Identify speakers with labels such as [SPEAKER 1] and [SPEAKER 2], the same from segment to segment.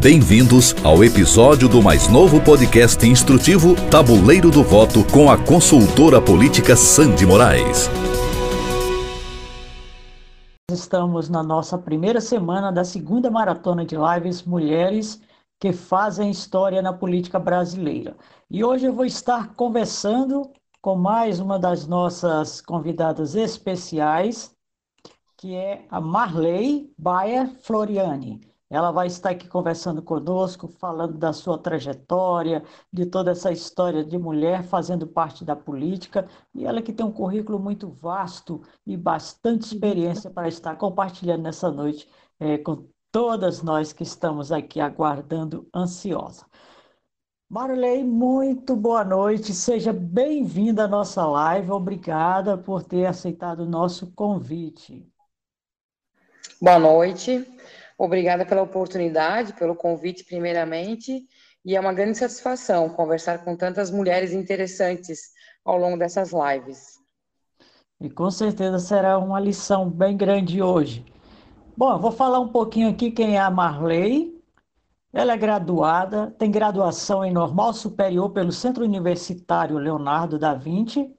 [SPEAKER 1] Bem-vindos ao episódio do mais novo podcast instrutivo Tabuleiro do Voto com a consultora política Sandy Moraes.
[SPEAKER 2] Estamos na nossa primeira semana da segunda maratona de lives Mulheres que fazem história na política brasileira. E hoje eu vou estar conversando com mais uma das nossas convidadas especiais, que é a Marley Baia Floriani. Ela vai estar aqui conversando conosco, falando da sua trajetória, de toda essa história de mulher fazendo parte da política, e ela que tem um currículo muito vasto e bastante experiência para estar compartilhando nessa noite é, com todas nós que estamos aqui aguardando ansiosa. Marley, muito boa noite, seja bem-vinda à nossa live, obrigada por ter aceitado o nosso convite.
[SPEAKER 3] Boa noite. Obrigada pela oportunidade, pelo convite, primeiramente, e é uma grande satisfação conversar com tantas mulheres interessantes ao longo dessas lives.
[SPEAKER 2] E com certeza será uma lição bem grande hoje. Bom, vou falar um pouquinho aqui quem é a Marley. Ela é graduada, tem graduação em Normal Superior pelo Centro Universitário Leonardo da Vinci,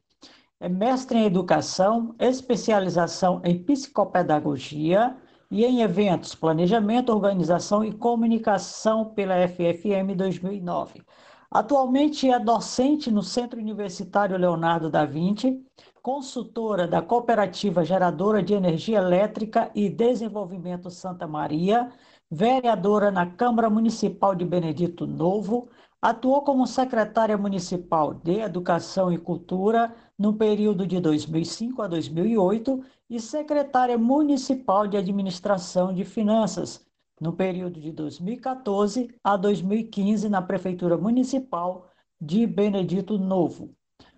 [SPEAKER 2] é mestre em Educação, especialização em Psicopedagogia, e em eventos, planejamento, organização e comunicação pela FFM 2009. Atualmente é docente no Centro Universitário Leonardo da Vinci, consultora da Cooperativa Geradora de Energia Elétrica e Desenvolvimento Santa Maria, vereadora na Câmara Municipal de Benedito Novo, atuou como secretária municipal de Educação e Cultura no período de 2005 a 2008 e secretária municipal de Administração de Finanças, no período de 2014 a 2015 na Prefeitura Municipal de Benedito Novo.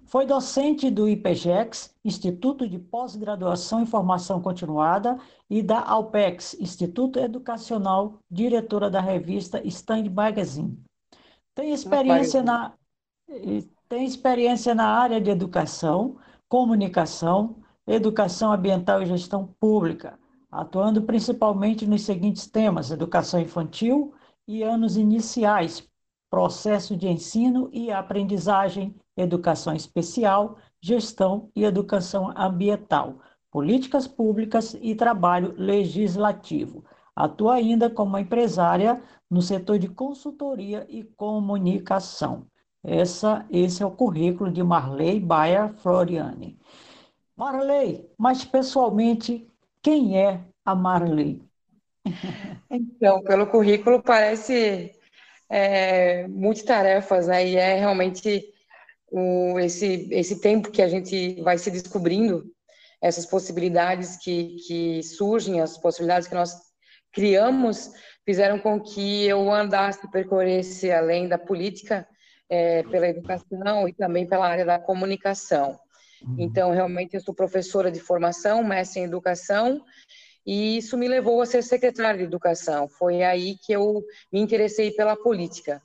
[SPEAKER 2] Foi docente do IPGEX, Instituto de Pós-Graduação e Formação Continuada, e da Alpex, Instituto Educacional, diretora da revista Stand Magazine. Tem experiência na, tem experiência na área de educação, comunicação, educação ambiental e gestão pública, atuando principalmente nos seguintes temas: educação infantil e anos iniciais, processo de ensino e aprendizagem, educação especial, gestão e educação ambiental, políticas públicas e trabalho legislativo. Atua ainda como empresária no setor de consultoria e comunicação. Essa, esse é o currículo de Marley Baia Floriani. Marley, mas pessoalmente, quem é a Marley?
[SPEAKER 3] Então, pelo currículo parece é, multitarefas, né? E é realmente o, esse, esse tempo que a gente vai se descobrindo, essas possibilidades que, que surgem, as possibilidades que nós criamos, fizeram com que eu andasse, percorresse além da política, é, pela educação e também pela área da comunicação. Uhum. Então, realmente, eu sou professora de formação, mestre em educação, e isso me levou a ser secretária de educação. Foi aí que eu me interessei pela política.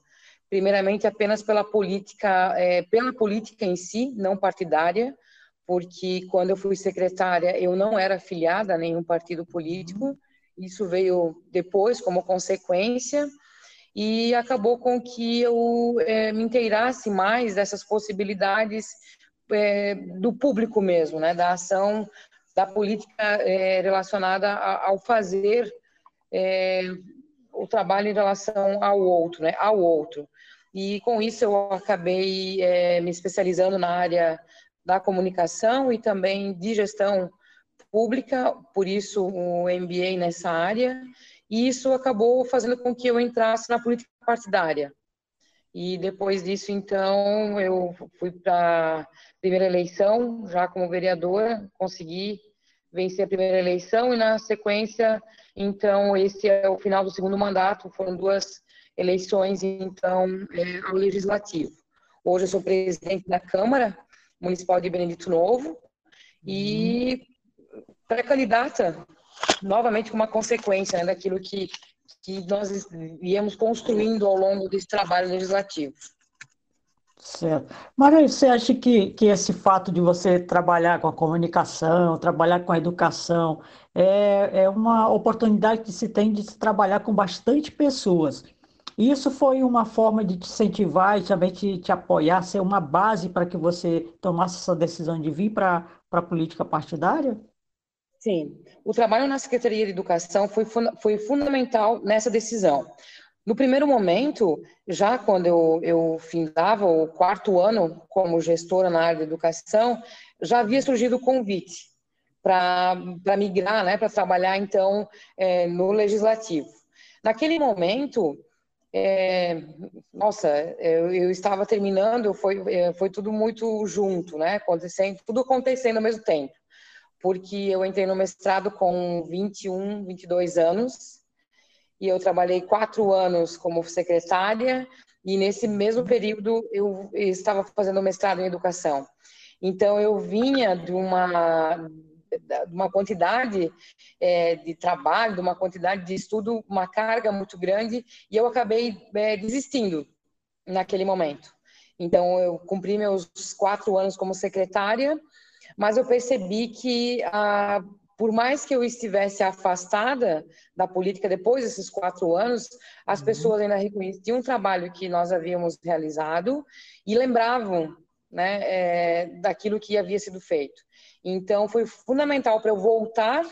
[SPEAKER 3] Primeiramente, apenas pela política, é, pela política em si, não partidária, porque quando eu fui secretária, eu não era afiliada a nenhum partido político. Isso veio depois, como consequência, e acabou com que eu é, me inteirasse mais dessas possibilidades é, do público mesmo, né, da ação da política é, relacionada ao fazer é, o trabalho em relação ao outro, né, ao outro. E com isso eu acabei é, me especializando na área da comunicação e também de gestão pública, por isso o MBA nessa área, e isso acabou fazendo com que eu entrasse na política partidária. E depois disso, então, eu fui para a primeira eleição, já como vereadora, consegui vencer a primeira eleição e, na sequência, então, esse é o final do segundo mandato, foram duas eleições, então, é, ao Legislativo. Hoje eu sou presidente da Câmara Municipal de Benedito Novo e pré-candidata, novamente, uma consequência né, daquilo que que nós viemos construindo ao longo desse trabalho legislativo.
[SPEAKER 2] Certo. Maria, você acha que, que esse fato de você trabalhar com a comunicação, trabalhar com a educação, é, é uma oportunidade que se tem de se trabalhar com bastante pessoas. Isso foi uma forma de te incentivar e também te, te apoiar, ser uma base para que você tomasse essa decisão de vir para a política partidária?
[SPEAKER 3] Sim, o trabalho na Secretaria de Educação foi, foi fundamental nessa decisão. No primeiro momento, já quando eu, eu findava o quarto ano como gestora na área de educação, já havia surgido o convite para migrar, né, para trabalhar então é, no legislativo. Naquele momento, é, nossa, eu, eu, estava terminando, foi, é, foi tudo muito junto, né, acontecendo, tudo acontecendo ao mesmo tempo, porque eu entrei no mestrado com 21, 22 anos, e eu trabalhei quatro anos como secretária, e nesse mesmo período eu estava fazendo mestrado em educação. Então eu vinha de uma de uma quantidade é, de trabalho, de uma quantidade de estudo, uma carga muito grande, e eu acabei é, desistindo naquele momento. Então, eu cumpri meus quatro anos como secretária, mas eu percebi que, ah, por mais que eu estivesse afastada da política depois desses quatro anos, as uhum. pessoas ainda reconheciam o trabalho que nós havíamos realizado e lembravam né, é, daquilo que havia sido feito. Então, foi fundamental para eu voltar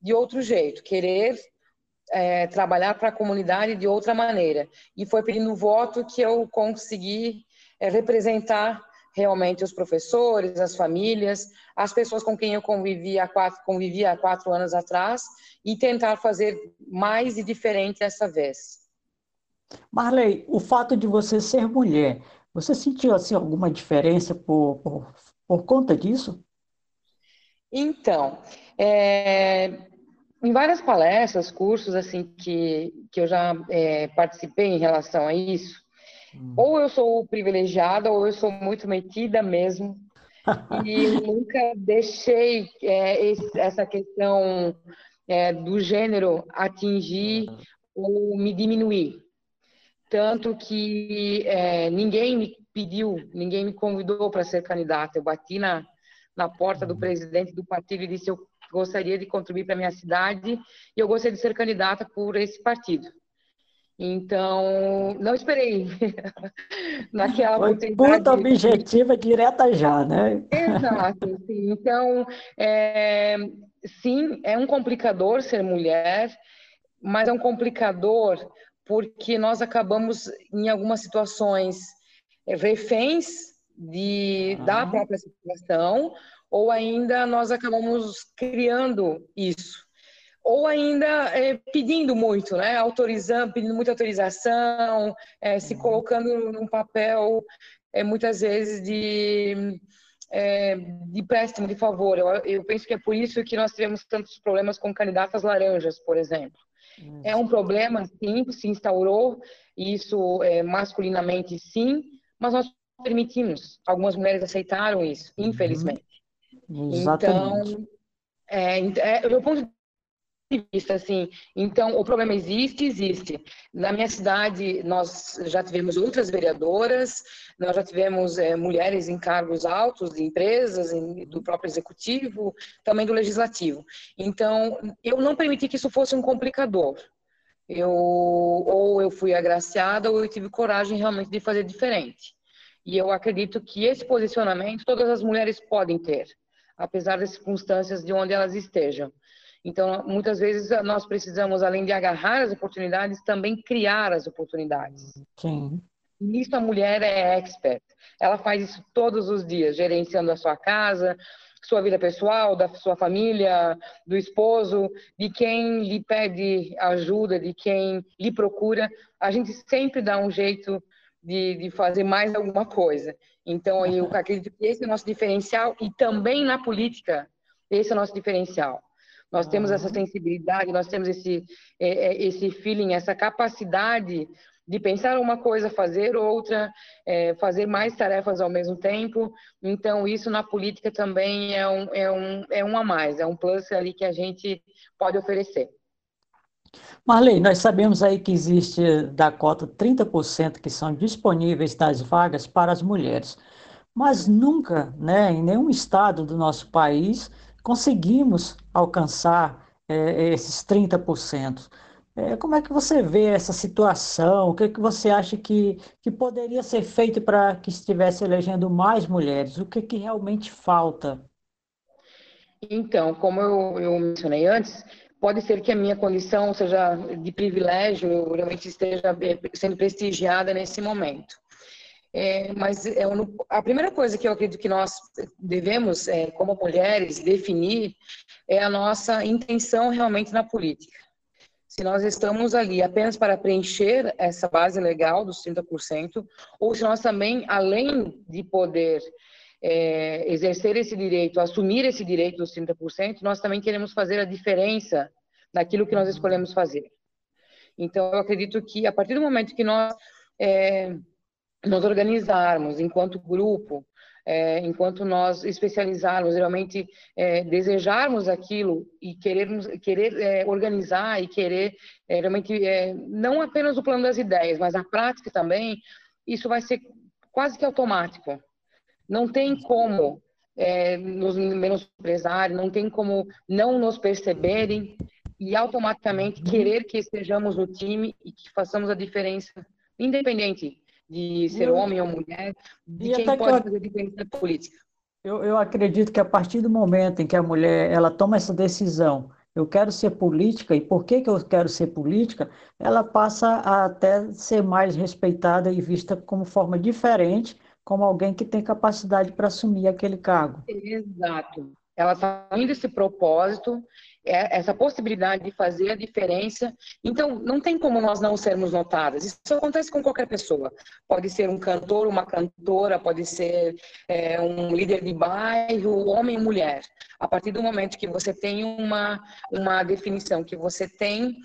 [SPEAKER 3] de outro jeito, querer é, trabalhar para a comunidade de outra maneira. E foi pedindo voto que eu consegui é, representar realmente os professores, as famílias, as pessoas com quem eu convivia há quatro, há quatro anos atrás e tentar fazer mais e diferente dessa vez.
[SPEAKER 2] Marley, o fato de você ser mulher, você sentiu assim alguma diferença por, por, por conta disso?
[SPEAKER 3] Então, é, em várias palestras, cursos assim que, que eu já é, participei em relação a isso, hum. ou eu sou privilegiada ou eu sou muito metida mesmo e nunca deixei é, esse, essa questão é, do gênero atingir ou me diminuir. Tanto que é, ninguém me pediu, ninguém me convidou para ser candidata. Eu bati na, na porta do presidente do partido e disse eu gostaria de contribuir para minha cidade e eu gostaria de ser candidata por esse partido. Então, não esperei
[SPEAKER 2] naquela Foi oportunidade. Puta objetiva direta já, né?
[SPEAKER 3] Exato. Sim. Então, é, sim, é um complicador ser mulher, mas é um complicador porque nós acabamos, em algumas situações, reféns de, uhum. da própria situação, ou ainda nós acabamos criando isso. Ou ainda é, pedindo muito, né? autorizando, pedindo muita autorização, é, se uhum. colocando num papel, é, muitas vezes, de, de préstimo de favor. Eu, eu penso que é por isso que nós tivemos tantos problemas com candidatas laranjas, por exemplo. É um problema, sim, se instaurou, isso é, masculinamente, sim, mas nós permitimos. Algumas mulheres aceitaram isso, uhum. infelizmente.
[SPEAKER 2] Exatamente.
[SPEAKER 3] Então, é, é, do ponto de vista, assim, então, o problema existe, existe. Na minha cidade, nós já tivemos outras vereadoras, nós já tivemos é, mulheres em cargos altos de empresas, em, do próprio executivo, também do legislativo. Então, eu não permiti que isso fosse um complicador. Eu, ou eu fui agraciada, ou eu tive coragem realmente de fazer diferente. E eu acredito que esse posicionamento todas as mulheres podem ter, apesar das circunstâncias de onde elas estejam. Então, muitas vezes nós precisamos, além de agarrar as oportunidades, também criar as oportunidades.
[SPEAKER 2] Sim.
[SPEAKER 3] Nisso a mulher é expert. Ela faz isso todos os dias, gerenciando a sua casa, sua vida pessoal, da sua família, do esposo, de quem lhe pede ajuda, de quem lhe procura. A gente sempre dá um jeito de, de fazer mais alguma coisa. Então, eu acredito que esse é o nosso diferencial e também na política, esse é o nosso diferencial. Nós temos essa sensibilidade, nós temos esse, é, é, esse feeling, essa capacidade de pensar uma coisa, fazer outra, é, fazer mais tarefas ao mesmo tempo. Então, isso na política também é um, é, um, é um a mais, é um plus ali que a gente pode oferecer.
[SPEAKER 2] Marley, nós sabemos aí que existe da cota 30% que são disponíveis das vagas para as mulheres, mas nunca, né, em nenhum estado do nosso país, conseguimos alcançar é, esses 30%. É, como é que você vê essa situação? O que, é que você acha que, que poderia ser feito para que estivesse elegendo mais mulheres? O que, é que realmente falta?
[SPEAKER 3] Então, como eu, eu mencionei antes, pode ser que a minha condição seja de privilégio, realmente esteja eh, sendo prestigiada nesse momento. É, mas é, a primeira coisa que eu acredito que nós devemos, é, como mulheres, definir é a nossa intenção realmente na política. Se nós estamos ali apenas para preencher essa base legal dos 30%, ou se nós também, além de poder é, exercer esse direito, assumir esse direito dos 30%, nós também queremos fazer a diferença naquilo que nós escolhemos fazer. Então, eu acredito que a partir do momento que nós é, nos organizarmos enquanto grupo, é, enquanto nós especializarmos, realmente é, desejarmos aquilo e querermos, querer é, organizar e querer é, realmente, é, não apenas o plano das ideias, mas a prática também, isso vai ser quase que automático. Não tem como é, nos menosprezar, não tem como não nos perceberem e automaticamente querer que estejamos no time e que façamos a diferença, independente de ser eu, homem ou mulher, de quem pode que fazer diferença política.
[SPEAKER 2] Eu, eu acredito que a partir do momento em que a mulher ela toma essa decisão, eu quero ser política, e por que, que eu quero ser política, ela passa a até ser mais respeitada e vista como forma diferente, como alguém que tem capacidade para assumir aquele cargo.
[SPEAKER 3] Exato. Ela está indo esse propósito, essa possibilidade de fazer a diferença. Então, não tem como nós não sermos notadas. Isso acontece com qualquer pessoa. Pode ser um cantor, uma cantora, pode ser é, um líder de bairro, homem ou mulher. A partir do momento que você tem uma, uma definição, que você tem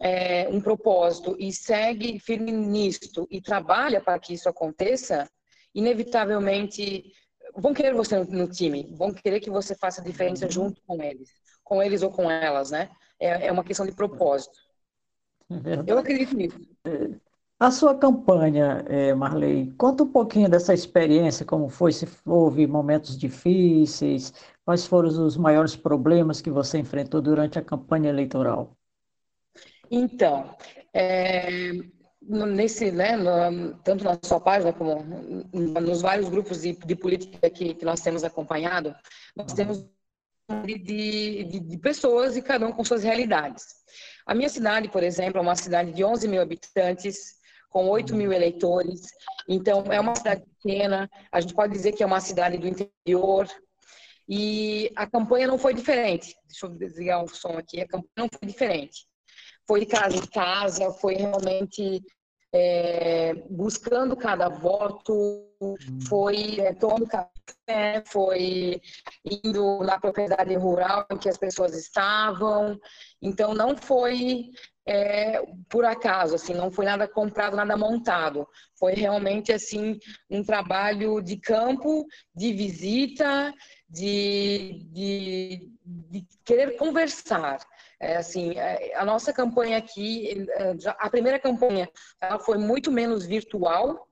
[SPEAKER 3] é, um propósito e segue firme nisto e trabalha para que isso aconteça, inevitavelmente vão querer você no, time, vão querer que você faça a diferença junto com eles, com eles ou com elas, né? É, é uma questão de propósito. É Eu acredito nisso.
[SPEAKER 2] A sua campanha, é, Marley, conta um pouquinho dessa experiência, como foi, se houve momentos difíceis, quais foram os maiores problemas que você enfrentou durante a campanha eleitoral?
[SPEAKER 3] Então, é, nesse, né, no, tanto na sua página como nos vários grupos de, de política que, que, nós temos acompanhado, nós uhum. temos de, de, de, pessoas e cada um com suas realidades. A minha cidade, por exemplo, é uma cidade de 11 mil habitantes, com 8 mil uhum. eleitores, então é uma cidade pequena, a gente pode dizer que é uma cidade do interior, e a campanha não foi diferente. Deixa eu desligar o som aqui, a campanha não foi diferente foi de casa em casa, foi realmente é, buscando cada voto, foi é, tomando café, foi indo na propriedade rural em que as pessoas estavam. Então, não foi é, por acaso, assim, não foi nada comprado, nada montado. Foi realmente, assim, um trabalho de campo, de visita, de, de, de querer conversar. É, assim, é, a nossa campanha aqui, é, a primeira campanha, ela foi muito menos virtual,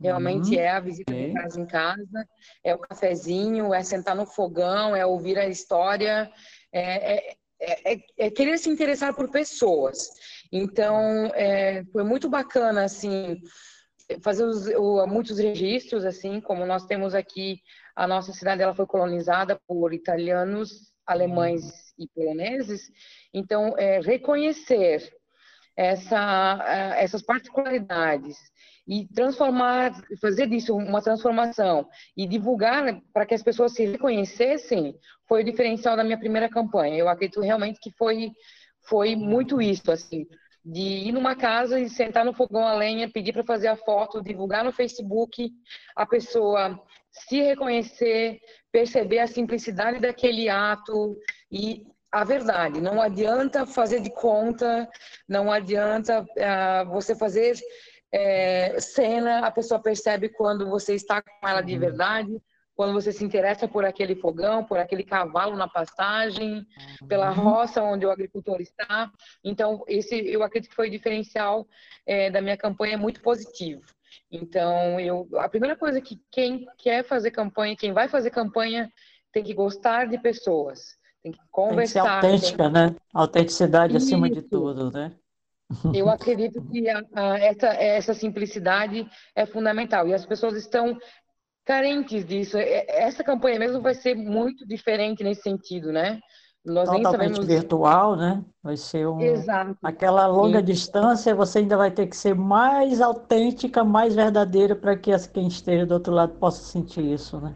[SPEAKER 3] realmente uhum. é a visita de casa em casa, é o cafezinho, é sentar no fogão, é ouvir a história, é, é, é, é querer se interessar por pessoas. Então, foi muito bacana, assim, fazer os, o, muitos registros, assim, como nós temos aqui, a nossa cidade ela foi colonizada por italianos, alemães uhum. e poloneses, então, é, reconhecer essa, essas particularidades e transformar, fazer disso uma transformação e divulgar para que as pessoas se reconhecessem foi o diferencial da minha primeira campanha. Eu acredito realmente que foi foi muito isso, assim, de ir numa casa e sentar no fogão a lenha, pedir para fazer a foto, divulgar no Facebook, a pessoa se reconhecer, perceber a simplicidade daquele ato e a verdade. Não adianta fazer de conta, não adianta uh, você fazer é, cena, a pessoa percebe quando você está com ela de uhum. verdade, quando você se interessa por aquele fogão, por aquele cavalo na pastagem, pela uhum. roça onde o agricultor está. Então, esse eu acredito que foi o diferencial é, da minha campanha, é muito positivo. Então, eu, a primeira coisa que quem quer fazer campanha, quem vai fazer campanha, tem que gostar de pessoas tem que conversar.
[SPEAKER 2] Tem que ser autêntica, tem... né? Autenticidade Isso. acima de tudo, né?
[SPEAKER 3] Eu acredito que a, a, essa, essa simplicidade é fundamental e as pessoas estão carentes disso. Essa campanha mesmo vai ser muito diferente nesse sentido, né?
[SPEAKER 2] Nós Totalmente virtual, né? Vai ser um... Exato. aquela longa Sim. distância, você ainda vai ter que ser mais autêntica, mais verdadeira para que quem esteja do outro lado possa sentir isso, né?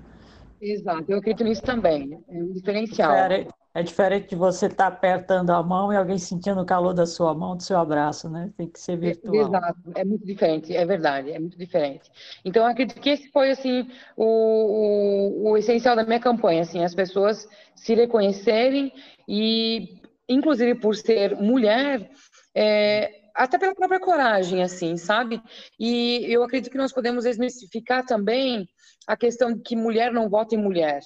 [SPEAKER 3] Exato, eu acredito nisso também. É um diferencial.
[SPEAKER 2] Diferente, é diferente de você estar tá apertando a mão e alguém sentindo o calor da sua mão, do seu abraço, né? Tem que ser virtual.
[SPEAKER 3] Exato, é muito diferente, é verdade, é muito diferente. Então, eu acredito que esse foi, assim, o, o, o essencial da minha campanha, assim, as pessoas se reconhecerem e, inclusive por ser mulher, é, até pela própria coragem, assim, sabe? E eu acredito que nós podemos desmistificar também a questão de que mulher não vota em mulher.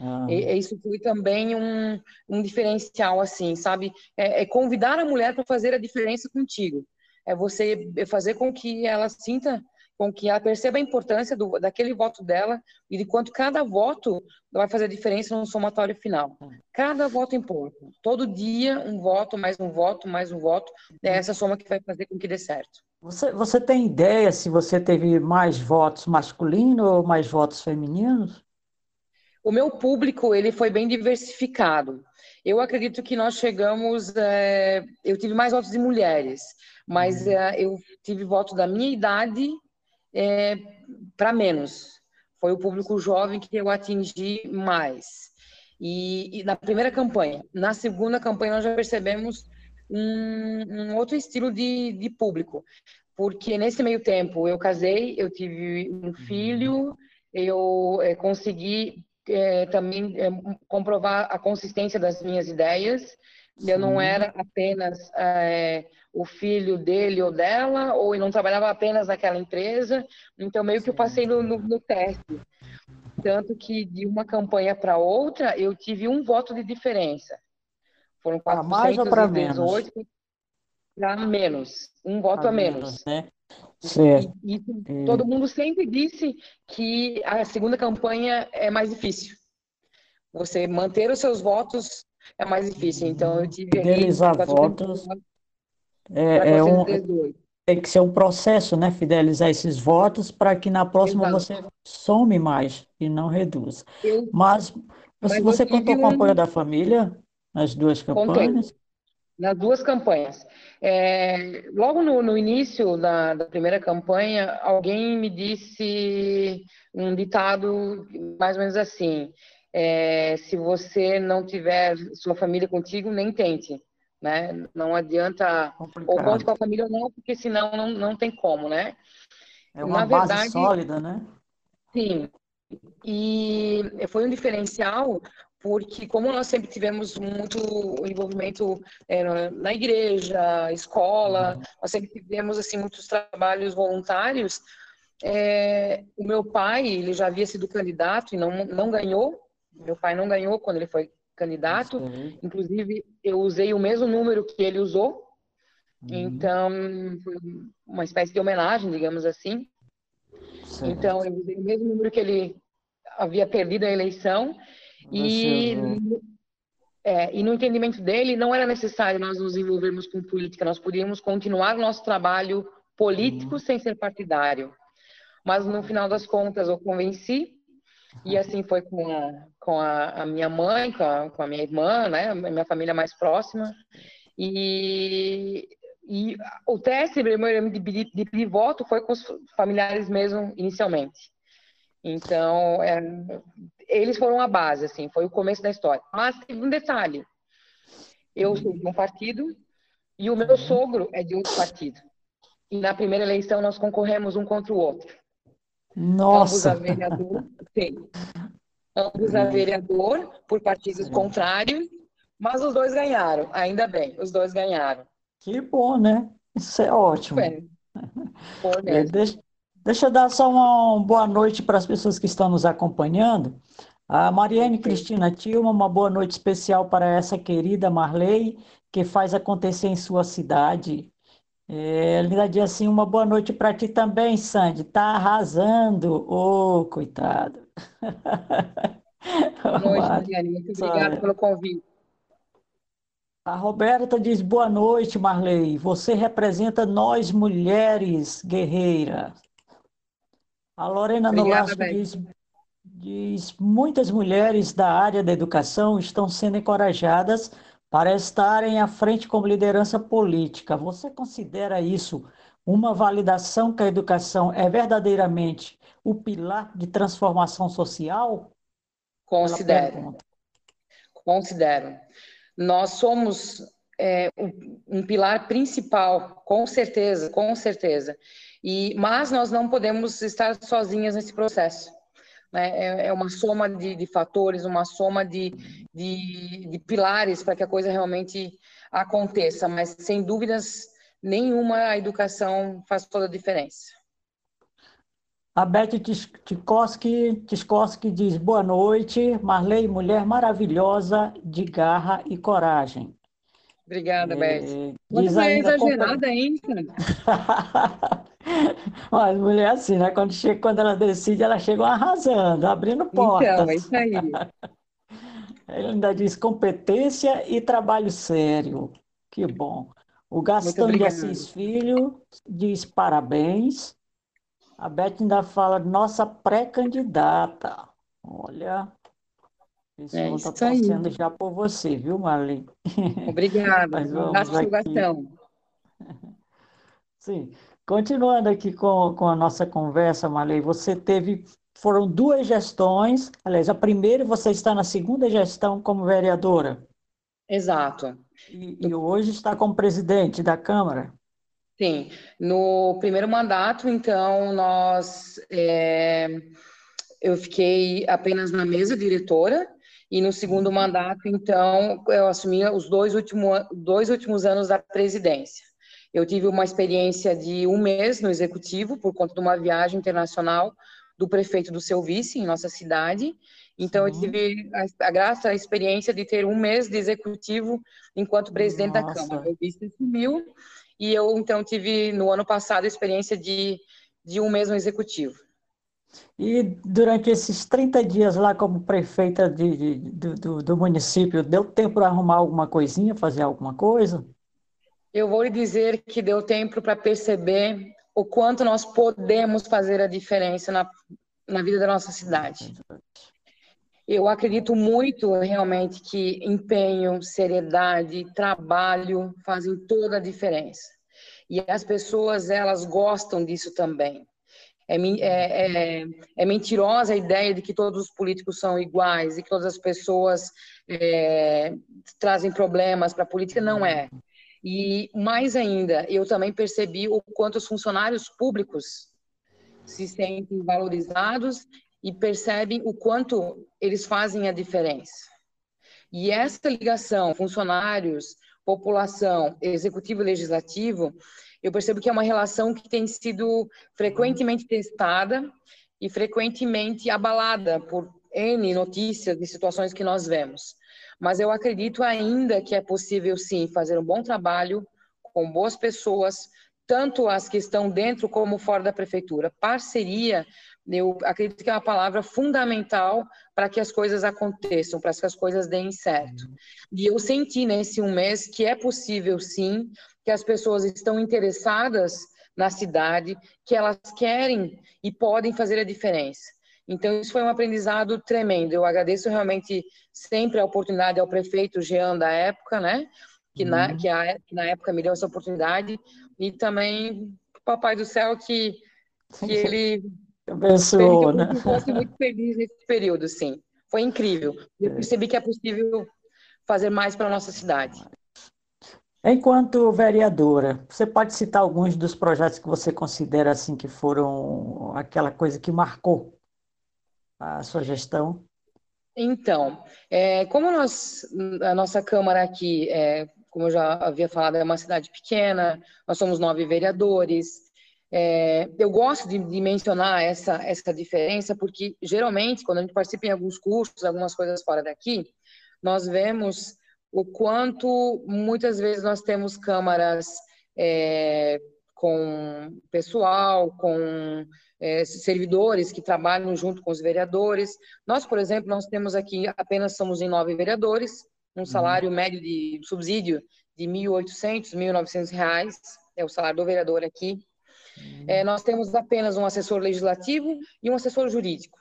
[SPEAKER 3] Ah. E, isso foi também um, um diferencial, assim, sabe? É, é convidar a mulher para fazer a diferença contigo. É você fazer com que ela sinta, com que ela perceba a importância do, daquele voto dela e de quanto cada voto vai fazer diferença no somatório final. Cada voto importa. Todo dia, um voto, mais um voto, mais um voto. É essa soma que vai fazer com que dê certo.
[SPEAKER 2] Você, você tem ideia se você teve mais votos masculinos ou mais votos femininos?
[SPEAKER 3] O meu público ele foi bem diversificado. Eu acredito que nós chegamos. É, eu tive mais votos de mulheres, mas uhum. é, eu tive votos da minha idade é, para menos. Foi o público jovem que eu atingi mais. E, e, na primeira campanha. Na segunda campanha, nós já percebemos um, um outro estilo de, de público. Porque nesse meio tempo eu casei, eu tive um uhum. filho, eu é, consegui é, também é, comprovar a consistência das minhas ideias. Sim. Eu não era apenas é, o filho dele ou dela, ou eu não trabalhava apenas naquela empresa. Então, meio que eu passei no, no, no teste. Tanto que de uma campanha para outra, eu tive um voto de diferença. Foram 418 mais ou para menos? Menos. Um voto a, a menos. menos né? Certo. E, e todo mundo sempre disse que a segunda campanha é mais difícil. Você manter os seus votos é mais difícil. Então eu tive
[SPEAKER 2] fidelizar votos é, é um tem que ser um processo, né? Fidelizar esses votos para que na próxima Exato. você some mais e não reduza. Eu, mas, mas você contou com o apoio da família nas duas campanhas? Contei
[SPEAKER 3] nas duas campanhas. É, logo no, no início da, da, primeira campanha, alguém me disse um ditado mais ou menos assim: é, se você não tiver sua família contigo, nem tente. Né? Não adianta Complicado. ou conte com a família ou não, porque senão não, não tem como, né?
[SPEAKER 2] É uma Na base verdade, sólida, né?
[SPEAKER 3] Sim. E foi um diferencial porque como nós sempre tivemos muito envolvimento é, na igreja, escola, uhum. nós sempre tivemos assim muitos trabalhos voluntários. É, o meu pai, ele já havia sido candidato e não não ganhou. Meu pai não ganhou quando ele foi candidato. Uhum. Inclusive, eu usei o mesmo número que ele usou. Uhum. Então, foi uma espécie de homenagem, digamos assim. Certo. Então, eu usei o mesmo número que ele havia perdido a eleição e, é, e no entendimento dele, não era necessário nós nos envolvermos com política, nós podíamos continuar o nosso trabalho político uhum. sem ser partidário. Mas no final das contas, eu convenci, e assim foi com com a, a minha mãe, com a, com a, minha irmã, né, minha família mais próxima. E, e o teste de, de, de, foi com os familiares mesmo, inicialmente. Então, é, eles foram a base, assim, foi o começo da história. Mas teve um detalhe. Eu sou de um partido e o meu sogro é de outro partido. E na primeira eleição nós concorremos um contra o outro.
[SPEAKER 2] Nossa!
[SPEAKER 3] Ambos a vereador, sim. Ambos a vereador por partidos contrários, mas os dois ganharam, ainda bem, os dois ganharam.
[SPEAKER 2] Que bom, né? Isso é ótimo. É. É, deixa, Deixa eu dar só uma boa noite para as pessoas que estão nos acompanhando. A Mariane Cristina Tilma, uma boa noite especial para essa querida Marley, que faz acontecer em sua cidade. É, Linda assim, uma boa noite para ti também, Sandy. Tá arrasando. Ô, oh, coitado.
[SPEAKER 3] Boa noite, Mariane. Muito obrigada pelo convite.
[SPEAKER 2] A Roberta diz boa noite, Marley. Você representa nós mulheres guerreiras. A Lorena
[SPEAKER 3] Obrigada,
[SPEAKER 2] Nolasco diz, diz muitas mulheres da área da educação estão sendo encorajadas para estarem à frente como liderança política. Você considera isso uma validação que a educação é verdadeiramente o pilar de transformação social?
[SPEAKER 3] Considero. Considero. Nós somos é, um, um pilar principal, com certeza, com certeza. E, mas nós não podemos estar sozinhas nesse processo. Né? É, é uma soma de, de fatores, uma soma de, de, de pilares para que a coisa realmente aconteça. Mas, sem dúvidas nenhuma, a educação faz toda a diferença.
[SPEAKER 2] A Beth Tiskoski diz boa noite, Marley, mulher maravilhosa, de garra e coragem.
[SPEAKER 3] Obrigada, Beth.
[SPEAKER 2] É, ainda compa-
[SPEAKER 3] exagerada, hein?
[SPEAKER 2] Mas mulher é assim, né? Quando, chega, quando ela decide, ela chega arrasando, abrindo
[SPEAKER 3] Então,
[SPEAKER 2] portas.
[SPEAKER 3] é isso aí.
[SPEAKER 2] Ele ainda diz competência e trabalho sério. Que bom. O Gastão de. Assis Filho diz parabéns. A Beth ainda fala nossa pré-candidata. Olha, esse
[SPEAKER 3] É
[SPEAKER 2] está
[SPEAKER 3] isso aí.
[SPEAKER 2] torcendo já por você, viu, Marlene?
[SPEAKER 3] Obrigada.
[SPEAKER 2] Mas.
[SPEAKER 3] Gastão.
[SPEAKER 2] Sim. Continuando aqui com, com a nossa conversa, Marley, você teve, foram duas gestões, aliás, a primeira você está na segunda gestão como vereadora
[SPEAKER 3] Exato.
[SPEAKER 2] e, e hoje está como presidente da Câmara.
[SPEAKER 3] Sim, no primeiro mandato, então, nós é, eu fiquei apenas na mesa diretora, e no segundo mandato, então, eu assumi os dois, último, dois últimos anos da presidência. Eu tive uma experiência de um mês no executivo, por conta de uma viagem internacional do prefeito do seu vice, em nossa cidade. Então, eu
[SPEAKER 2] Sim.
[SPEAKER 3] tive a, a grata experiência de ter um mês de executivo enquanto presidente da
[SPEAKER 2] Nossa.
[SPEAKER 3] Câmara. Meu vice assumiu, e eu, então, tive no ano passado a experiência de, de um mês no executivo.
[SPEAKER 2] E durante esses 30 dias lá como prefeita de, de- do, do, município, deu tempo para arrumar alguma coisinha, fazer alguma coisa?
[SPEAKER 3] Eu vou lhe dizer que deu tempo para perceber o quanto nós podemos fazer a diferença na, na vida da nossa cidade. Eu acredito muito realmente que empenho, seriedade, trabalho fazem toda a diferença. E as pessoas, elas gostam disso também. É, é, é, é mentirosa a ideia de que todos os políticos são iguais e que todas as pessoas é, trazem problemas para a política. Não é. E mais ainda, eu também percebi o quanto os funcionários públicos se sentem valorizados e percebem o quanto eles fazem a diferença. E essa ligação, funcionários, população, executivo e legislativo, eu percebo que é uma relação que tem sido frequentemente testada e frequentemente abalada por N notícias e situações que nós vemos. Mas eu acredito ainda que é possível, sim, fazer um bom trabalho com boas pessoas, tanto as que estão dentro como fora da prefeitura. Parceria, eu acredito que é uma palavra fundamental para que as coisas aconteçam, para que as coisas deem certo. E eu senti nesse um mês que é possível, sim, que as pessoas estão interessadas na cidade, que elas querem e podem fazer a diferença. Então, isso foi um aprendizado tremendo. Eu agradeço realmente sempre a oportunidade ao prefeito Jean da época, né? Que, na,
[SPEAKER 2] Uhum.
[SPEAKER 3] que, a, que na época me deu essa oportunidade, e também Papai do Céu, que, que ele
[SPEAKER 2] Abençoou, né?
[SPEAKER 3] eu fosse muito feliz nesse período, sim. Foi incrível. Eu percebi que é possível fazer mais para a nossa cidade.
[SPEAKER 2] Enquanto vereadora, você pode citar alguns dos projetos que você considera assim que foram aquela coisa que marcou a sua gestão?
[SPEAKER 3] Então, é, como nós, a nossa Câmara aqui, é, como eu já havia falado, é uma cidade pequena, nós somos nove vereadores. É, eu gosto de, de mencionar essa, essa diferença, porque geralmente, quando a gente participa em alguns cursos, algumas coisas fora daqui, nós vemos o quanto muitas vezes nós temos câmaras é, com pessoal, com é, servidores que trabalham junto com os vereadores. Nós, por exemplo, nós temos aqui apenas somos em nove vereadores, um uhum. salário médio de subsídio de 1.800, 1.900 reais, é o salário do vereador aqui. Uhum. É, nós temos apenas um assessor legislativo e um assessor jurídico.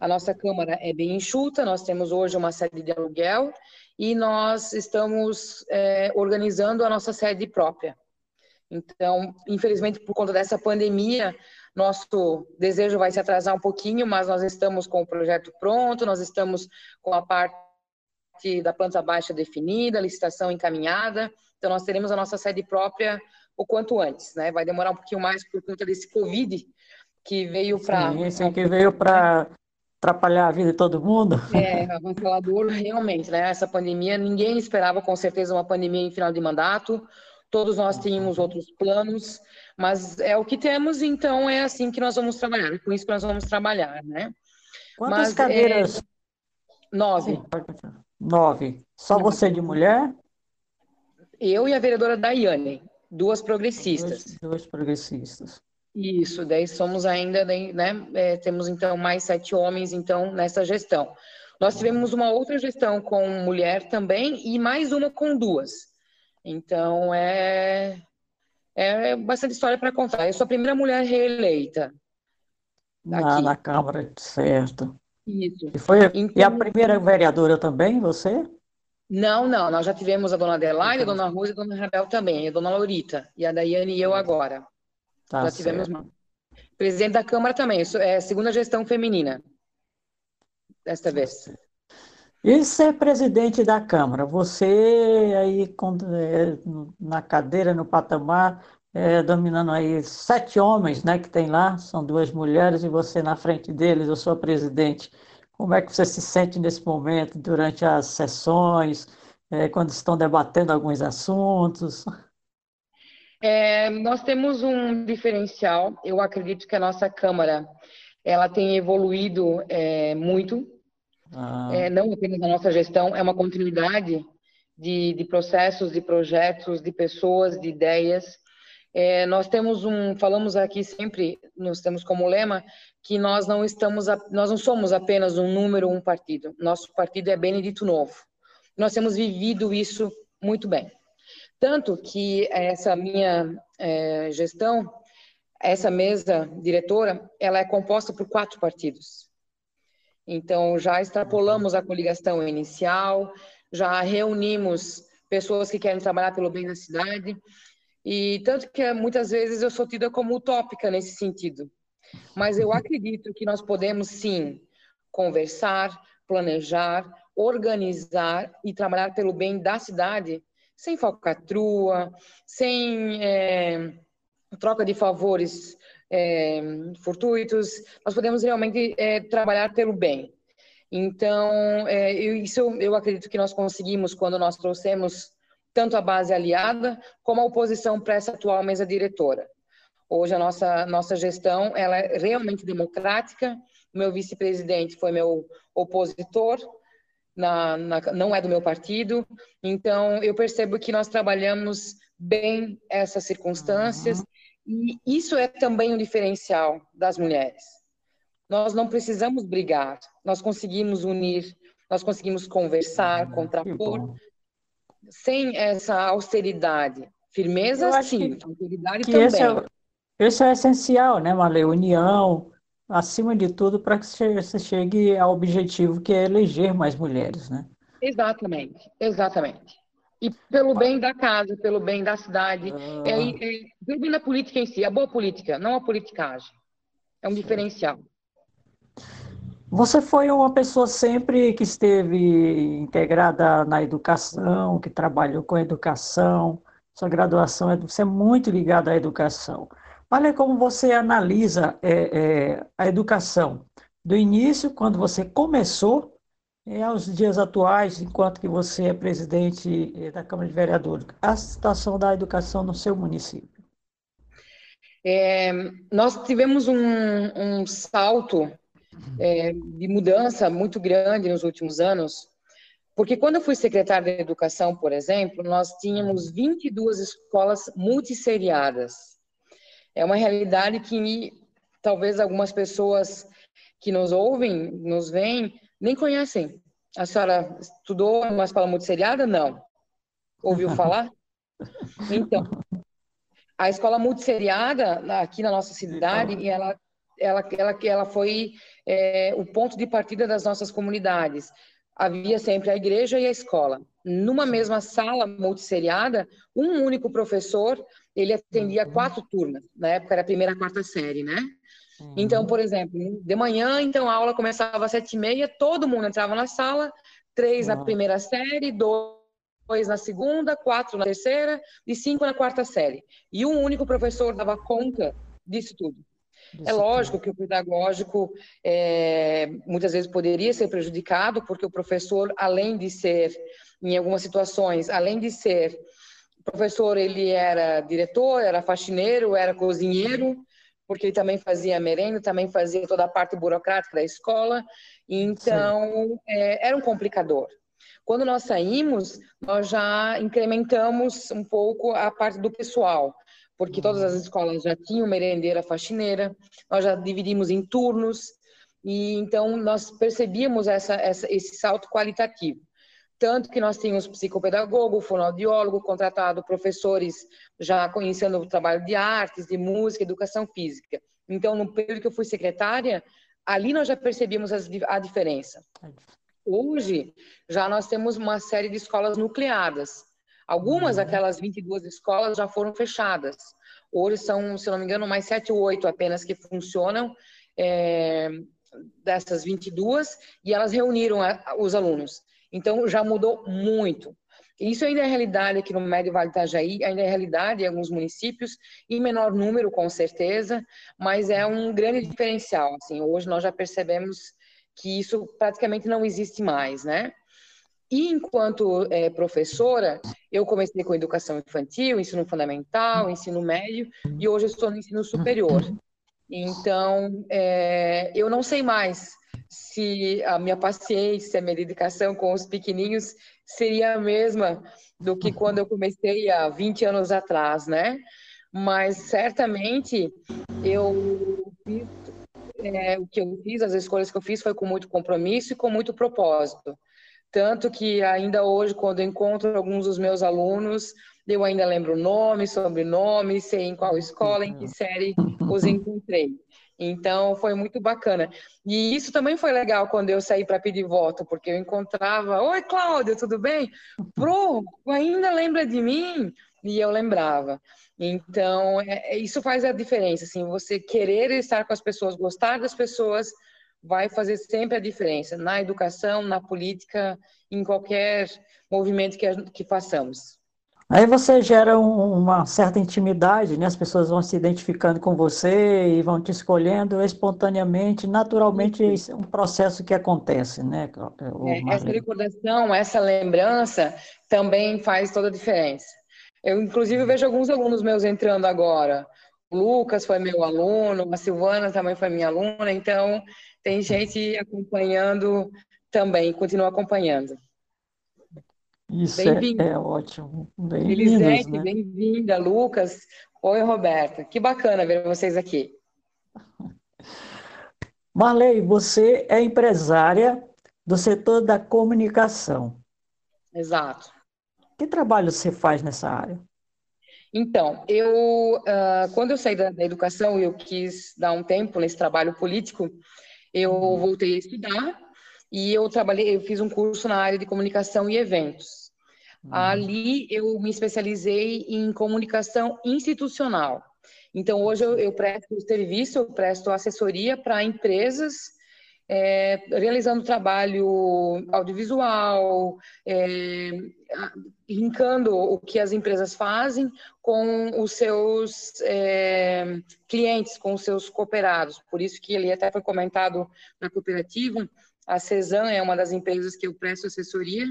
[SPEAKER 3] A nossa Câmara é bem enxuta, nós temos hoje uma sede de aluguel e nós estamos é, organizando a nossa sede própria. Então, infelizmente, por conta dessa pandemia, nosso desejo vai se atrasar um pouquinho, mas nós estamos com o projeto pronto, nós estamos com a parte da planta baixa definida, licitação encaminhada. Então, nós teremos a nossa sede própria o quanto antes, né? Vai demorar um pouquinho mais por conta desse Covid que veio para.
[SPEAKER 2] Sim, sim, que veio para atrapalhar a vida de todo mundo.
[SPEAKER 3] É, avassalador, realmente, né? Essa pandemia, ninguém esperava com certeza uma pandemia em final de mandato. Todos nós tínhamos outros planos, mas é o que temos, então é assim que nós vamos trabalhar, é com isso que nós vamos trabalhar, né?
[SPEAKER 2] Quantas mas, cadeiras? É...
[SPEAKER 3] Nove.
[SPEAKER 2] Nove. Só você de mulher?
[SPEAKER 3] Eu e a vereadora Daiane, duas progressistas.
[SPEAKER 2] Duas, duas progressistas.
[SPEAKER 3] Isso, daí somos ainda, né, é, temos então mais sete homens então nessa gestão. Nós tivemos uma outra gestão com mulher também e mais uma com duas. Então é é bastante história para contar. Eu sou a primeira mulher reeleita.
[SPEAKER 2] Na, na Câmara, certo.
[SPEAKER 3] Isso.
[SPEAKER 2] E, foi, então, e a então primeira vereadora também, você?
[SPEAKER 3] Não, não. Nós já tivemos a dona Adelaide, a dona Rosa e a dona Rabel também, a dona Laurita. E a Daiane e eu agora. Tá Já tivemos Presidente da Câmara também, é a segunda gestão feminina desta tá vez.
[SPEAKER 2] E ser presidente da Câmara, você aí é, na cadeira, no patamar, é, dominando aí sete homens, né, que tem lá, são duas mulheres, e você na frente deles, eu sou a presidente. Como é que você se sente nesse momento, durante as sessões, é, quando estão debatendo alguns assuntos?
[SPEAKER 3] É, nós temos um diferencial. Eu acredito que a nossa Câmara ela tem evoluído é, muito, ah. é, não apenas na nossa gestão, é uma continuidade de, de processos, de projetos, de pessoas, de ideias. É, nós temos um, falamos aqui sempre, nós temos como lema que nós não estamos, nós não somos apenas um número, um partido. Nosso partido é Benedito Novo. Nós temos vivido isso muito bem. Tanto que essa minha é, gestão, essa mesa diretora, ela é composta por quatro partidos. Então, já extrapolamos a coligação inicial, já reunimos pessoas que querem trabalhar pelo bem da cidade, e tanto que muitas vezes eu sou tida como utópica nesse sentido. Mas eu acredito que nós podemos, sim, conversar, planejar, organizar e trabalhar pelo bem da cidade sem falcatrua, sem é, troca de favores é, fortuitos, nós podemos realmente é, trabalhar pelo bem. Então, eu, isso eu acredito que nós conseguimos quando nós trouxemos tanto a base aliada como a oposição para essa atual mesa diretora. Hoje a nossa nossa gestão ela é realmente democrática. Meu vice-presidente foi meu opositor, na, na, não é do meu partido. Então, eu percebo que nós trabalhamos bem essas circunstâncias uhum. e isso é também um diferencial das mulheres. Nós não precisamos brigar, nós conseguimos unir, nós conseguimos conversar, uhum. contrapor, sem essa austeridade. Firmeza, sim, austeridade também.
[SPEAKER 2] Esse é, esse é essencial, né, Marley? União, acima de tudo, para que você chegue ao objetivo que é eleger mais mulheres, né?
[SPEAKER 3] Exatamente, exatamente. E pelo bem da casa, pelo bem da cidade, ah. é, é, pelo bem da política em si, a boa política, não a politicagem. É um diferencial.
[SPEAKER 2] Você foi uma pessoa sempre que esteve integrada na educação, que trabalhou com educação, sua graduação é você é muito ligada à educação. Olha como você analisa é, é, a educação. Do início, quando você começou, e aos dias atuais, enquanto que você é presidente é, da Câmara de Vereadores, a situação da educação no seu município.
[SPEAKER 3] É, nós tivemos um, um salto é, de mudança muito grande nos últimos anos, porque quando eu fui secretária de Educação, por exemplo, nós tínhamos 22 escolas multisseriadas é uma realidade que talvez algumas pessoas que nos ouvem, nos veem, nem conhecem. A senhora estudou uma escola multisseriada? Não. Ouviu falar? Então, a escola multisseriada aqui na nossa cidade, ela, ela, ela, ela foi é, o ponto de partida das nossas comunidades. Havia sempre a igreja e a escola. Numa mesma sala multisseriada, um único professor, ele atendia uhum. quatro turmas. Na época era a primeira a quarta série, né? Então, por exemplo, de manhã, então a aula começava às sete e meia, todo mundo entrava na sala, três na primeira série, dois na segunda, quatro na terceira e cinco na quarta série. E um único professor dava conta disso tudo. É lógico que o pedagógico é, muitas vezes poderia ser prejudicado, porque o professor, além de ser, em algumas situações, além de ser professor, ele era diretor, era faxineiro, era cozinheiro, porque ele também fazia merenda, também fazia toda a parte burocrática da escola, então é, era um complicador. Quando nós saímos, nós já incrementamos um pouco a parte do pessoal, porque todas as uhum. escolas já tinham merendeira faxineira, nós já dividimos em turnos, e então nós percebíamos essa, essa, esse salto qualitativo. Tanto que nós tínhamos psicopedagogo, fonoaudiólogo, contratado professores já conhecendo o trabalho de artes, de música, educação física. Então, no período que eu fui secretária, ali nós já percebíamos a diferença. Hoje, já nós temos uma série de escolas nucleadas. Algumas uhum. daquelas 22 escolas já foram fechadas. Hoje são, se não me engano, mais 7 ou 8 apenas que funcionam é, dessas 22 e elas reuniram a, os alunos. Então, já mudou muito. Isso ainda é realidade aqui no Médio Vale do Itajaí, ainda é realidade em alguns municípios, em menor número, com certeza, mas é um grande diferencial. Assim, hoje nós já percebemos que isso praticamente não existe mais, né? E enquanto é, professora, eu comecei com educação infantil, ensino fundamental, ensino médio, e hoje estou no ensino superior. Então, é, eu não sei mais se a minha paciência, a minha dedicação com os pequeninhos seria a mesma do que quando eu comecei há 20 anos atrás, né? Mas certamente eu fiz, é, o que eu fiz, as escolhas que eu fiz foi com muito compromisso e com muito propósito. Tanto que ainda hoje, quando eu encontro alguns dos meus alunos, eu ainda lembro o nome, sobrenome, sei em qual escola, em que série os encontrei. Então, foi muito bacana. E isso também foi legal quando eu saí para pedir voto, porque eu encontrava: Oi, Cláudia, tudo bem? Pro, ainda lembra de mim? E eu lembrava. Então, é, é, isso faz a diferença. Assim, você querer estar com as pessoas, gostar das pessoas, vai fazer sempre a diferença na educação, na política, em qualquer movimento que, que façamos.
[SPEAKER 2] Aí você gera um, uma certa intimidade, né? As pessoas vão se identificando com você e vão te escolhendo espontaneamente, naturalmente, é um processo que acontece, né?
[SPEAKER 3] É, essa recordação, essa lembrança também faz toda a diferença. Eu, inclusive, vejo alguns alunos meus entrando agora. O Lucas foi meu aluno, a Silvana também foi minha aluna, então tem gente acompanhando também, continua acompanhando.
[SPEAKER 2] Isso é, é, ótimo.
[SPEAKER 3] Elisete, né? bem-vinda. Lucas. Oi, Roberta. Que bacana ver vocês aqui.
[SPEAKER 2] Marley, você é empresária do setor da comunicação.
[SPEAKER 3] Exato.
[SPEAKER 2] Que trabalho você faz nessa área?
[SPEAKER 3] Então, eu, uh, quando eu saí da, da educação, eu quis dar um tempo nesse trabalho político, eu uhum. voltei a estudar e eu trabalhei, eu fiz um curso na área de comunicação e eventos. Uhum. Ali eu me especializei em comunicação institucional. Então, hoje eu, eu presto serviço, eu presto assessoria para empresas é, realizando trabalho audiovisual, é, linkando o que as empresas fazem com os seus é, clientes, com os seus cooperados. Por isso que ele até foi comentado na cooperativa, a Cezan é uma das empresas que eu presto assessoria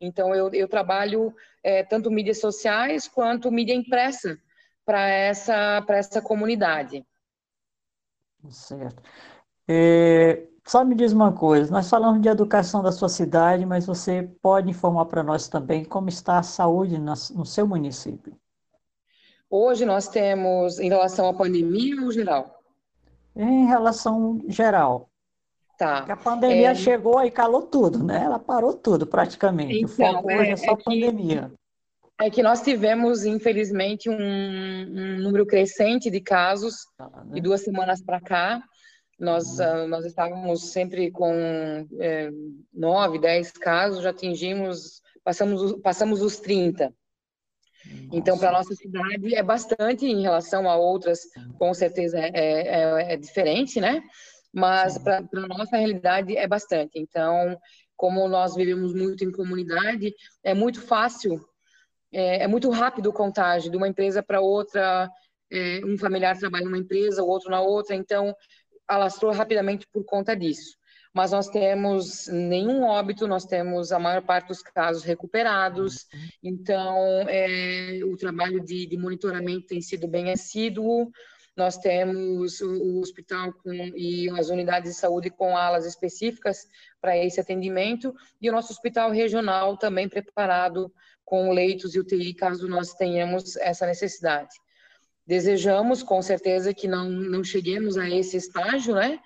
[SPEAKER 3] então, eu, eu trabalho é, tanto mídias sociais quanto mídia impressa para essa, essa comunidade.
[SPEAKER 2] Certo. É, só me diz uma coisa: nós falamos de educação da sua cidade, mas você pode informar para nós também como está a saúde no seu município?
[SPEAKER 3] Hoje nós temos, em relação à pandemia ou geral?
[SPEAKER 2] Em relação geral. Tá. A pandemia é... chegou e calou tudo, né? Ela parou tudo praticamente. Então, o é, é só é pandemia.
[SPEAKER 3] Que, é que nós tivemos, infelizmente, um, um número crescente de casos ah, né? de duas semanas para cá. Nós, uhum. uh, nós estávamos sempre com é, nove, dez casos, já atingimos, passamos, passamos os 30. Nossa. Então, para a nossa cidade é bastante em relação a outras, com certeza é, é, é diferente, né? Mas para a nossa realidade é bastante. Então, como nós vivemos muito em comunidade, é muito fácil, é, é muito rápido o contágio de uma empresa para outra, é, um familiar trabalha numa empresa, o outro na outra, então alastrou rapidamente por conta disso. Mas nós temos nenhum óbito, nós temos a maior parte dos casos recuperados, então é, o trabalho de, de monitoramento tem sido bem assíduo, nós temos o, hospital com, e as unidades de saúde com alas específicas para esse atendimento e o nosso hospital regional também preparado com leitos e UTI caso nós tenhamos essa necessidade. Desejamos, com certeza, que não, não cheguemos a esse estágio, né?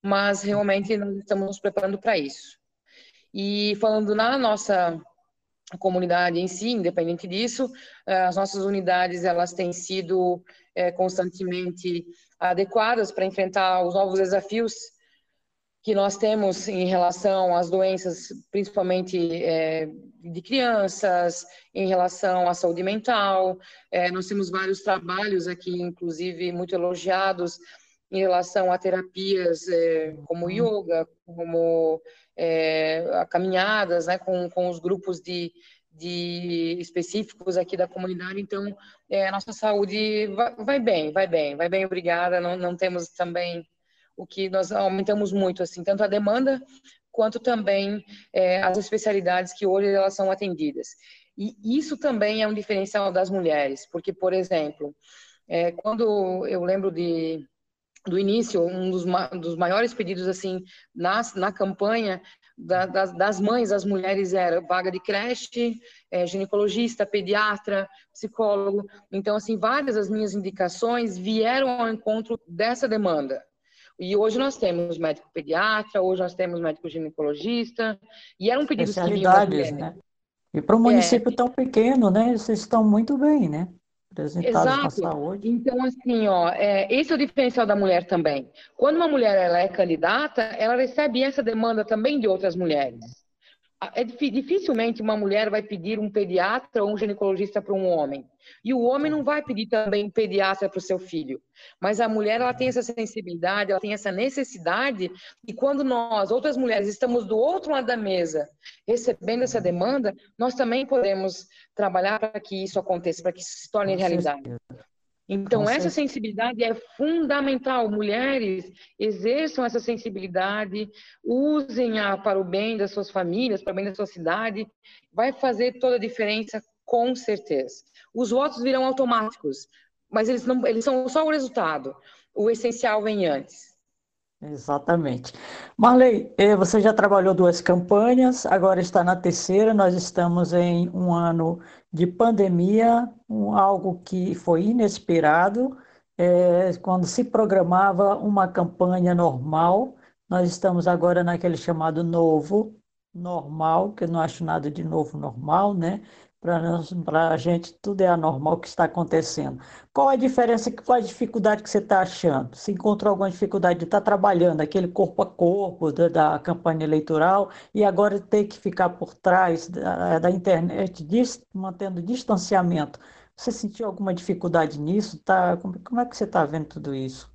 [SPEAKER 3] Mas realmente nós estamos nos preparando para isso. E falando na nossa comunidade em si, independente disso, eh, as nossas unidades elas têm sido é, constantemente adequadas para enfrentar os novos desafios que nós temos em relação às doenças, principalmente é, de crianças, em relação à saúde mental. É, nós temos vários trabalhos aqui, inclusive muito elogiados, em relação a terapias como yoga, como é, caminhadas, né, com, com os grupos de, de específicos aqui da comunidade, então é, a nossa saúde vai, vai, bem, vai bem, vai bem, obrigada. Não, não temos também o que nós aumentamos muito, assim, tanto a demanda quanto também é, as especialidades que hoje elas são atendidas. E isso também é um diferencial das mulheres, porque, por exemplo, é, quando eu lembro de do início, um dos, dos maiores pedidos assim na, na campanha da, das, das, mães, as mulheres era vaga de creche, é, ginecologista, pediatra, psicólogo. Então, assim, várias das minhas indicações vieram ao encontro dessa demanda. E hoje nós temos médico pediatra, hoje nós temos médico ginecologista, e era um pedido que vinham
[SPEAKER 2] né? E para um município é. tão pequeno, né? Vocês estão muito bem, né?
[SPEAKER 3] Exato. na saúde. Então, assim, ó, é, esse é o diferencial da mulher também. Quando uma mulher ela é candidata, ela recebe essa demanda também de outras mulheres. É dificilmente uma mulher vai pedir um pediatra ou um ginecologista para um homem. E o homem não vai pedir também um pediatra para o seu filho. Mas a mulher ela tem essa sensibilidade, ela tem essa necessidade. E quando nós, outras mulheres, estamos do outro lado da mesa recebendo essa demanda, nós também podemos trabalhar para que isso aconteça, para que isso se torne realidade. Então, essa sensibilidade é fundamental. Mulheres exerçam essa sensibilidade, usem-a para o bem das suas famílias, para o bem da sua cidade. Vai fazer toda a diferença, com certeza. Os votos virão automáticos, mas eles, não, eles são só o resultado. O essencial vem antes.
[SPEAKER 2] Exatamente. Marley, eh, você já trabalhou duas campanhas, agora está na terceira. Nós estamos em um ano de pandemia, um, algo que foi inesperado. É, quando se programava uma campanha normal, nós estamos agora naquele chamado novo normal, que eu não acho nada de novo normal, né? Para a gente, tudo é anormal que está acontecendo. Qual a diferença, qual a dificuldade que você está achando? Se encontrou alguma dificuldade de estar tá trabalhando aquele corpo a corpo da, da, campanha eleitoral e agora ter que ficar por trás da, da internet, dis, mantendo distanciamento. Você sentiu alguma dificuldade nisso? Tá, como, como é que você está vendo tudo isso?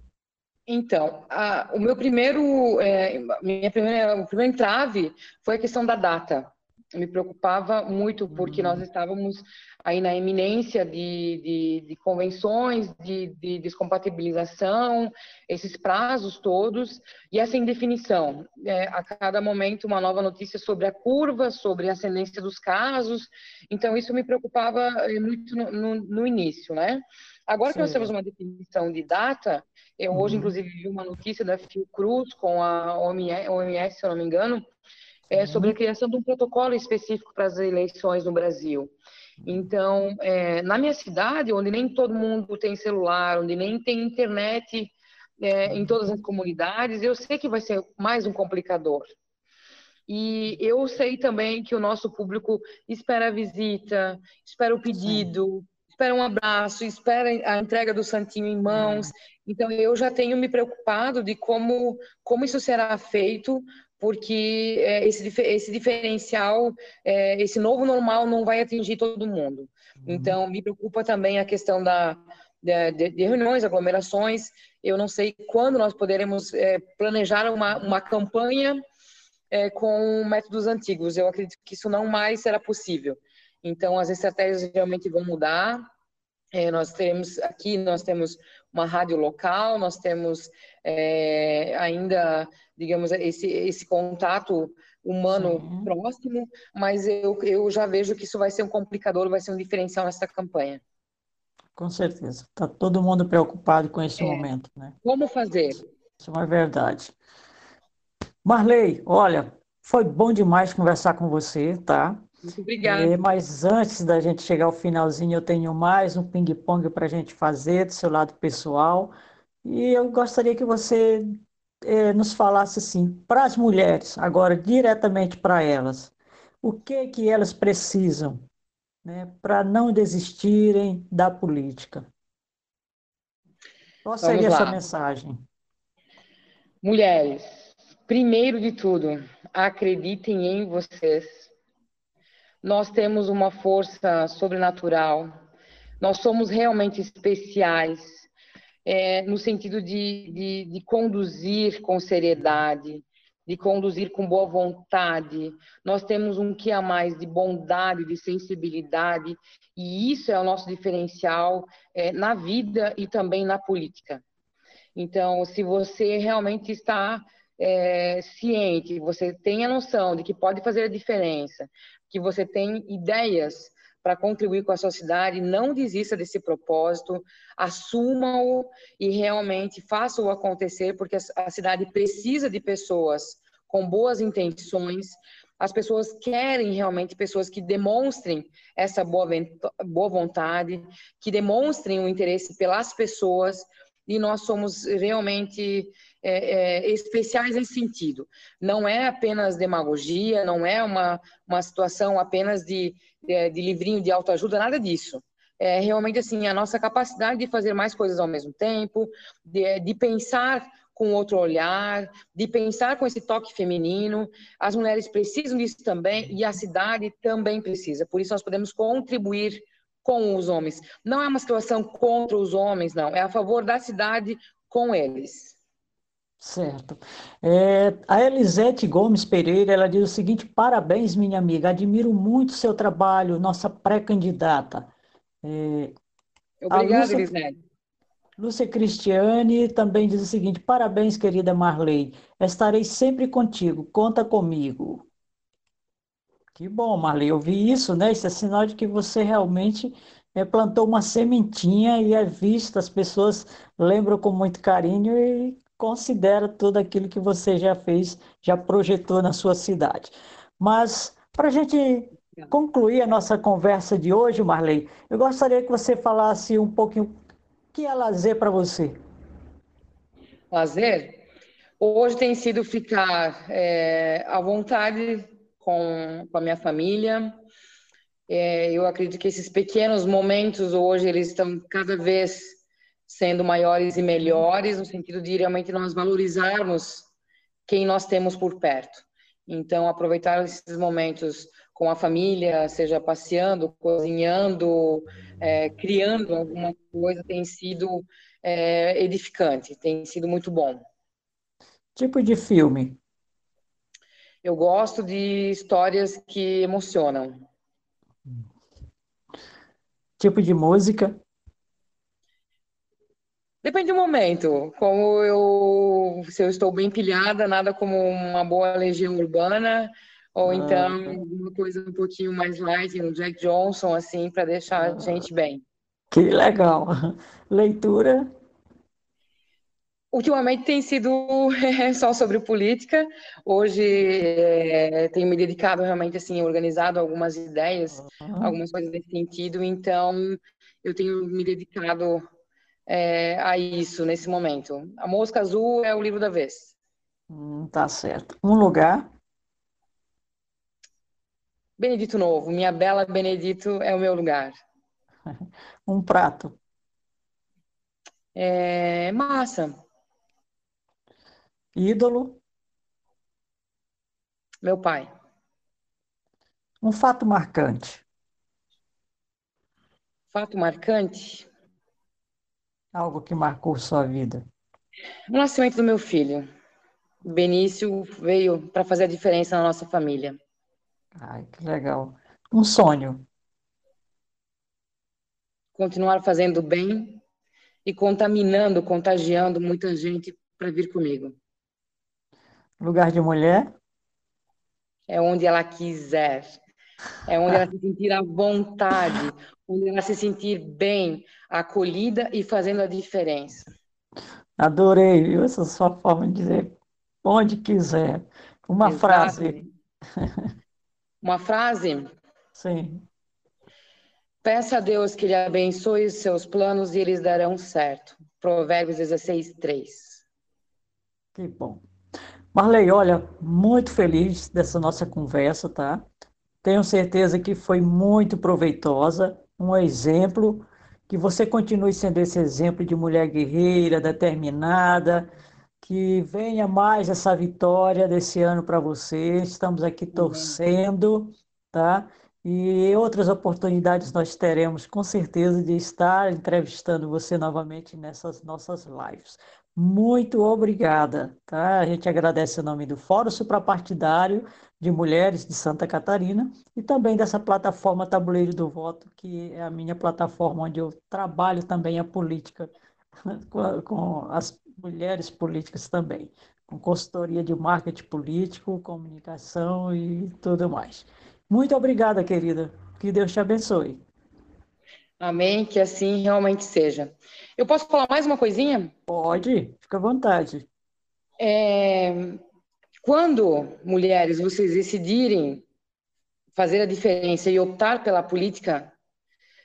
[SPEAKER 3] Então, a, o meu primeiro, é, minha primeira, o primeiro entrave foi a questão da data me preocupava muito porque nós uhum. estávamos aí na eminência de, de, de convenções, de, de, descompatibilização, esses prazos todos e essa indefinição. É, a cada momento uma nova notícia sobre a curva, sobre a ascendência dos casos. Então isso me preocupava é, muito no, no, no início, né? Agora Sim. que nós temos uma definição de data, eu hoje uhum. inclusive vi uma notícia da Fiocruz com a OMS, se eu não me engano, é, sobre a uhum. criação de um protocolo específico para as eleições no Brasil. Então, é, na minha cidade, onde nem todo mundo tem celular, onde nem tem internet é, em todas as comunidades, eu sei que vai ser mais um complicador. E eu sei também que o nosso público espera a visita, espera o pedido, espera um abraço, espera a entrega do santinho em mãos. Então eu já tenho me preocupado de como como isso será feito, porque é, esse, esse diferencial, é, esse novo normal não vai atingir todo mundo. Uhum. Então me preocupa também a questão da de, de, reuniões, aglomerações. Eu não sei quando nós poderemos é, planejar uma, uma campanha é, com métodos antigos. Eu acredito que isso não mais será possível. Então, as estratégias realmente vão mudar. É, nós temos aqui, nós temos uma rádio local, nós temos é, ainda, digamos, esse, esse contato humano próximo, mas eu, eu já vejo que isso vai ser um complicador, vai ser um diferencial nessa campanha.
[SPEAKER 2] Com certeza. Está todo mundo preocupado com esse é. momento, né?
[SPEAKER 3] Como fazer?
[SPEAKER 2] Isso é uma verdade. Marley, olha, foi bom demais conversar com você, tá?
[SPEAKER 3] Muito obrigada.
[SPEAKER 2] É, mas antes da gente chegar ao finalzinho, eu tenho mais um ping-pong para a gente fazer do seu lado pessoal. E eu gostaria que você é, nos falasse assim, para as mulheres, agora diretamente para elas, o que que elas precisam, né, para não desistirem da política? Qual seria essa mensagem?
[SPEAKER 3] Mulheres, Primeiro de tudo, acreditem em vocês. Nós temos uma força sobrenatural. Nós somos realmente especiais é, no sentido de, de, de conduzir com seriedade, de conduzir com boa vontade. Nós temos um que a mais de bondade, de sensibilidade, e isso é o nosso diferencial é, na vida e também na política. Então, se você realmente está é, ciente, você tem a noção de que pode fazer a diferença, que você tem ideias para contribuir com a sociedade, não desista desse propósito, assuma-o e realmente faça-o acontecer, porque a cidade precisa de pessoas com boas intenções, as pessoas querem realmente pessoas que demonstrem essa boa, boa vontade, que demonstrem o interesse pelas pessoas, e nós somos realmente é, é, especiais nesse sentido. Não é apenas demagogia, não é uma, uma situação apenas de, de, de livrinho de autoajuda, nada disso. É realmente assim a nossa capacidade de fazer mais coisas ao mesmo tempo, de, de pensar com outro olhar, de pensar com esse toque feminino. As mulheres precisam disso também e a cidade também precisa. Por isso nós podemos contribuir com os homens. Não é uma situação contra os homens, não. É a favor da cidade com eles.
[SPEAKER 2] Certo. É, a Elisete Gomes Pereira, ela diz o seguinte: parabéns, minha amiga, admiro muito seu trabalho, nossa pré-candidata.
[SPEAKER 3] É, Obrigada, Lúcia, Elisete.
[SPEAKER 2] Lúcia Cristiane também diz o seguinte: parabéns, querida Marley, estarei sempre contigo, conta comigo. Que bom, Marley, eu vi isso, né? Isso é sinal de que você realmente é, plantou uma sementinha e é vista, as pessoas lembram com muito carinho e considera tudo aquilo que você já fez, já projetou na sua cidade. Mas, para a gente concluir a nossa conversa de hoje, Marley, eu gostaria que você falasse um pouquinho o que é lazer para você.
[SPEAKER 3] Lazer? Hoje tem sido ficar é, à vontade com, com a minha família. É, eu acredito que esses pequenos momentos hoje eles estão cada vez sendo maiores e melhores, no sentido de realmente nós valorizarmos quem nós temos por perto. Então, aproveitar esses momentos com a família, seja passeando, cozinhando, é, criando alguma coisa, tem sido é, edificante, tem sido muito bom.
[SPEAKER 2] Tipo de filme?
[SPEAKER 3] Eu gosto de histórias que emocionam.
[SPEAKER 2] Tipo de música?
[SPEAKER 3] Depende do momento. Como eu, se eu estou bem pilhada, nada como uma boa legião urbana, ou ah, então alguma coisa um pouquinho mais light, um Jack Johnson, assim, para deixar a gente bem.
[SPEAKER 2] Que legal. Leitura?
[SPEAKER 3] Ultimamente tem sido só sobre política. Hoje é, tenho me dedicado realmente assim, organizado algumas ideias, algumas coisas nesse sentido. Então eu tenho me dedicado é, a isso nesse momento. A Mosca Azul é o livro da vez.
[SPEAKER 2] Hum, tá certo. Um lugar?
[SPEAKER 3] Benedito Novo. Minha bela Benedito é o meu lugar.
[SPEAKER 2] Um prato?
[SPEAKER 3] É, massa.
[SPEAKER 2] Ídolo?
[SPEAKER 3] Meu pai.
[SPEAKER 2] Um fato marcante?
[SPEAKER 3] Fato marcante?
[SPEAKER 2] Algo que marcou sua vida?
[SPEAKER 3] O nascimento do meu filho. Benício veio para fazer a diferença na nossa família.
[SPEAKER 2] Ai, que legal. Um sonho?
[SPEAKER 3] Continuar fazendo bem e contaminando, contagiando muita gente para vir comigo.
[SPEAKER 2] Lugar de mulher?
[SPEAKER 3] É onde ela quiser. É onde ela se sentir à vontade, onde ela se sentir bem, acolhida e fazendo a diferença.
[SPEAKER 2] Adorei, viu? Essa sua forma de dizer onde quiser. Uma Exato. frase.
[SPEAKER 3] Uma frase?
[SPEAKER 2] Sim.
[SPEAKER 3] Peça a Deus que lhe abençoe os seus planos e eles darão certo. Provérbios 16, 3.
[SPEAKER 2] Que bom. Marley, olha, muito feliz dessa nossa conversa, tá? Tenho certeza que foi muito proveitosa, um exemplo, que você continue sendo esse exemplo de mulher guerreira, determinada, que venha mais essa vitória desse ano para você. Estamos aqui torcendo, tá? E outras oportunidades nós teremos com certeza de estar entrevistando você novamente nessas nossas lives. Muito obrigada, tá? A gente agradece o nome do Fórum Suprapartidário de Mulheres de Santa Catarina e também dessa plataforma Tabuleiro do Voto, que é a minha plataforma onde eu trabalho também a política com, com as mulheres políticas também, com consultoria de marketing político, comunicação e tudo mais. Muito obrigada, querida. Que Deus te abençoe.
[SPEAKER 3] Amém, que assim realmente seja. Eu posso falar mais uma coisinha?
[SPEAKER 2] Pode, fica à vontade.
[SPEAKER 3] É, quando, mulheres, vocês decidirem fazer a diferença e optar pela política,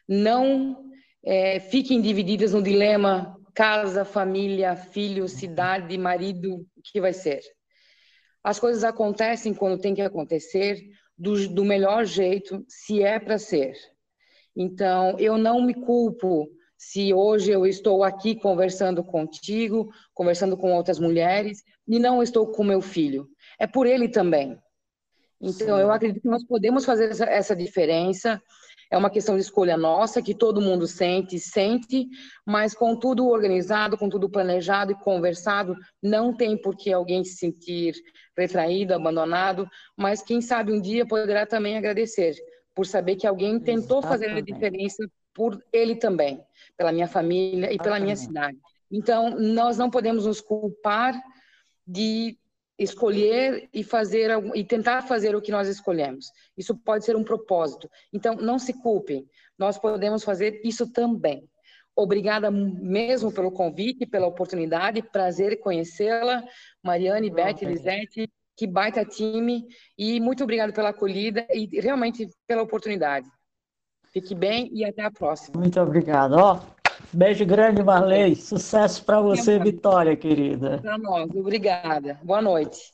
[SPEAKER 3] não é, fiquem divididas no dilema casa, família, filho, cidade, marido, o que vai ser. As coisas acontecem quando tem que acontecer, do, do melhor jeito, se é para ser. Então, eu não me culpo se hoje eu estou aqui conversando contigo, conversando com outras mulheres, e não estou com meu filho. É por ele também. Então, Sim. eu acredito que nós podemos fazer essa, essa diferença é uma questão de escolha nossa, que todo mundo sente, sente, mas com tudo organizado, com tudo planejado e conversado, não tem por que alguém se sentir retraído, abandonado, mas quem sabe um dia poderá também agradecer por saber que alguém tentou Exatamente. fazer a diferença por ele também, pela minha família e pela minha cidade. Então, nós não podemos nos culpar de escolher e fazer e tentar fazer o que nós escolhemos. Isso pode ser um propósito. Então, não se culpem. Nós podemos fazer isso também. Obrigada mesmo pelo convite, pela oportunidade. Prazer conhecê-la, Mariane, Beth, Elisete. Que baita time. E muito obrigado pela acolhida e realmente pela oportunidade. Fique bem e até a próxima.
[SPEAKER 2] Muito obrigado. Ó, Beijo grande, Marley. Sucesso para você, Vitória, querida.
[SPEAKER 3] Para nós. Obrigada. Boa noite.